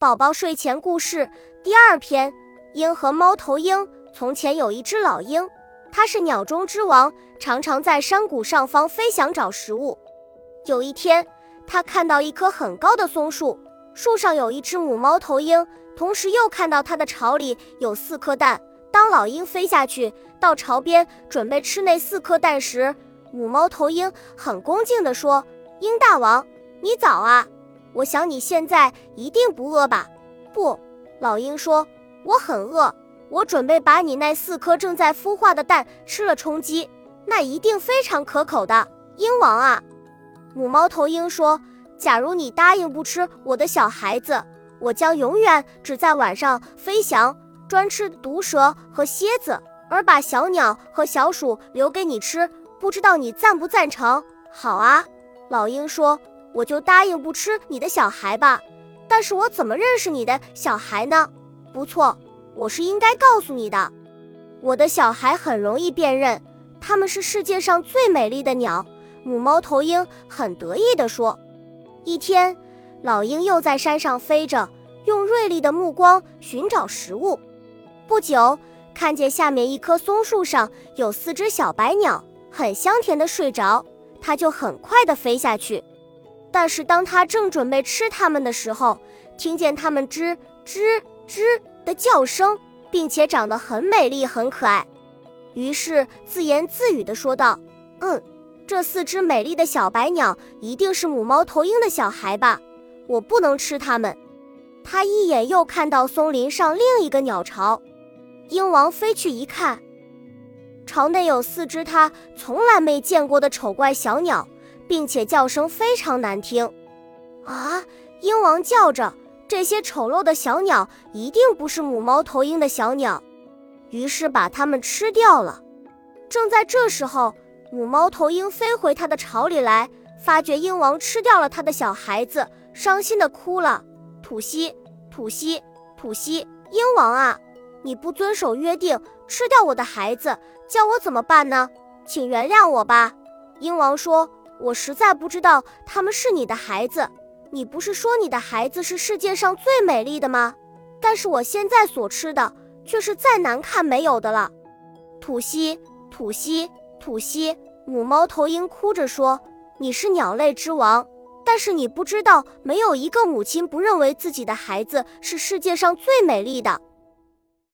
宝宝睡前故事第二篇：鹰和猫头鹰。从前有一只老鹰，它是鸟中之王，常常在山谷上方飞翔找食物。有一天，它看到一棵很高的松树，树上有一只母猫头鹰，同时又看到它的巢里有四颗蛋。当老鹰飞下去到巢边准备吃那四颗蛋时，母猫头鹰很恭敬地说：“鹰大王，你早啊！”我想你现在一定不饿吧？不，老鹰说，我很饿。我准备把你那四颗正在孵化的蛋吃了充饥，那一定非常可口的。鹰王啊，母猫头鹰说，假如你答应不吃我的小孩子，我将永远只在晚上飞翔，专吃毒蛇和蝎子，而把小鸟和小鼠留给你吃。不知道你赞不赞成？好啊，老鹰说。我就答应不吃你的小孩吧，但是我怎么认识你的小孩呢？不错，我是应该告诉你的。我的小孩很容易辨认，他们是世界上最美丽的鸟。母猫头鹰很得意地说。一天，老鹰又在山上飞着，用锐利的目光寻找食物。不久，看见下面一棵松树上有四只小白鸟，很香甜地睡着，它就很快地飞下去。但是当他正准备吃它们的时候，听见它们吱吱吱的叫声，并且长得很美丽、很可爱，于是自言自语地说道：“嗯，这四只美丽的小白鸟一定是母猫头鹰的小孩吧？我不能吃它们。”他一眼又看到松林上另一个鸟巢，鹰王飞去一看，巢内有四只他从来没见过的丑怪小鸟。并且叫声非常难听，啊！鹰王叫着：“这些丑陋的小鸟一定不是母猫头鹰的小鸟。”于是把它们吃掉了。正在这时候，母猫头鹰飞回它的巢里来，发觉鹰王吃掉了它的小孩子，伤心的哭了：“吐息，吐息，吐息！鹰王啊，你不遵守约定，吃掉我的孩子，叫我怎么办呢？请原谅我吧。”鹰王说。我实在不知道他们是你的孩子，你不是说你的孩子是世界上最美丽的吗？但是我现在所吃的却是再难看没有的了。吐息，吐息，吐息。母猫头鹰哭着说：“你是鸟类之王，但是你不知道，没有一个母亲不认为自己的孩子是世界上最美丽的。”